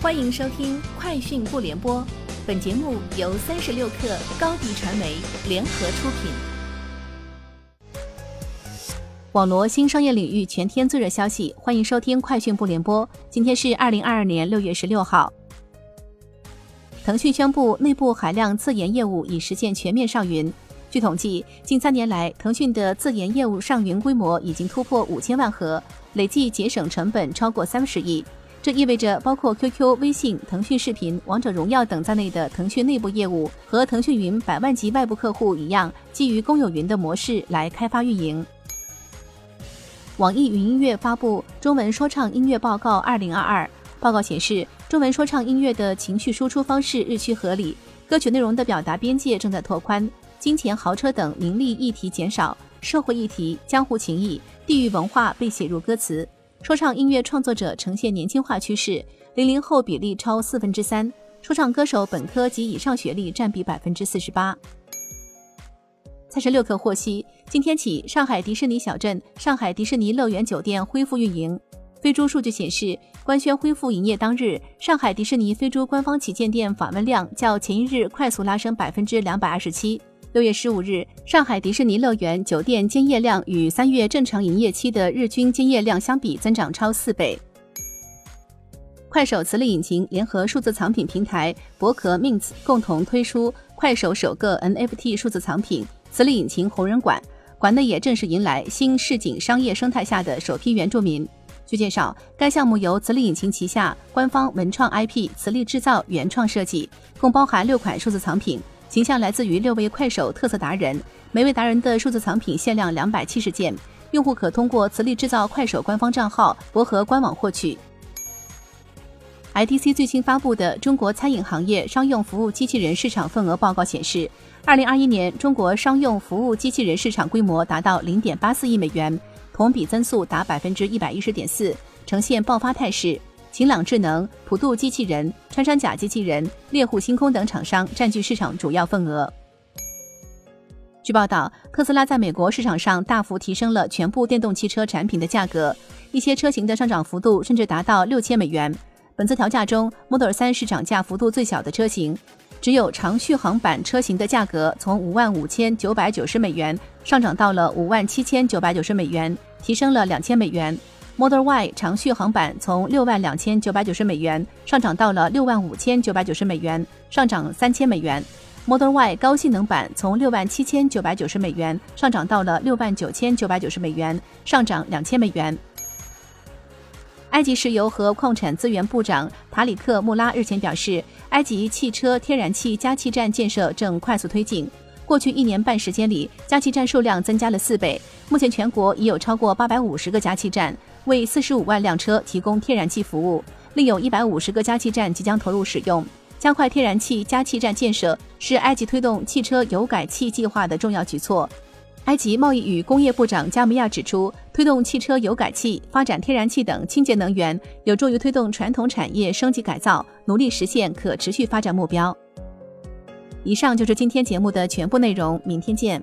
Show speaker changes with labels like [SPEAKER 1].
[SPEAKER 1] 欢迎收听《快讯不联播》，本节目由三十六克高低传媒联合出品。网罗新商业领域全天最热消息，欢迎收听《快讯不联播》。今天是二零二二年六月十六号。腾讯宣布，内部海量自研业务已实现全面上云。据统计，近三年来，腾讯的自研业务上云规模已经突破五千万盒，累计节省成本超过三十亿。这意味着，包括 QQ、微信、腾讯视频、王者荣耀等在内的腾讯内部业务，和腾讯云百万级外部客户一样，基于公有云的模式来开发运营。网易云音乐发布《中文说唱音乐报告二零二二》，报告显示，中文说唱音乐的情绪输出方式日趋合理，歌曲内容的表达边界正在拓宽，金钱、豪车等名利议题减少，社会议题、江湖情谊、地域文化被写入歌词。说唱音乐创作者呈现年轻化趋势，零零后比例超四分之三，说唱歌手本科及以上学历占比百分之四十八。三十六氪获悉，今天起，上海迪士尼小镇、上海迪士尼乐园酒店恢复运营。飞猪数据显示，官宣恢复营业当日，上海迪士尼飞猪官方旗舰店访问量较前一日快速拉升百分之两百二十七。六月十五日，上海迪士尼乐园酒店兼业量与三月正常营业期的日均兼业量相比增长超四倍。快手磁力引擎联合数字藏品平台博壳 Mint 共同推出快手首个 NFT 数字藏品磁力引擎红人馆，馆内也正式迎来新市井商业生态下的首批原住民。据介绍，该项目由磁力引擎旗下官方文创 IP 磁力制造原创设计，共包含六款数字藏品。形象来自于六位快手特色达人，每位达人的数字藏品限量两百七十件，用户可通过磁力制造快手官方账号、博和官网获取。IDC 最新发布的中国餐饮行业商用服务机器人市场份额报告显示，二零二一年中国商用服务机器人市场规模达到零点八四亿美元，同比增速达百分之一百一十点四，呈现爆发态势。晴朗智能、普度机器人、穿山甲机器人、猎户星空等厂商占据市场主要份额。据报道，特斯拉在美国市场上大幅提升了全部电动汽车产品的价格，一些车型的上涨幅度甚至达到六千美元。本次调价中，Model 3是涨价幅度最小的车型，只有长续航版车型的价格从五万五千九百九十美元上涨到了五万七千九百九十美元，提升了两千美元。Model Y 长续航版从六万两千九百九十美元上涨到了六万五千九百九十美元，上涨三千美元。Model Y 高性能版从六万七千九百九十美元上涨到了六万九千九百九十美元，上涨两千美元。埃及石油和矿产资源部长塔里克·穆拉日前表示，埃及汽车天然气加气站建设正快速推进。过去一年半时间里，加气站数量增加了四倍，目前全国已有超过八百五十个加气站。为四十五万辆车提供天然气服务，另有一百五十个加气站即将投入使用。加快天然气加气站建设是埃及推动汽车油改气计划的重要举措。埃及贸易与工业部长加米亚指出，推动汽车油改气、发展天然气等清洁能源，有助于推动传统产业升级改造，努力实现可持续发展目标。以上就是今天节目的全部内容，明天见。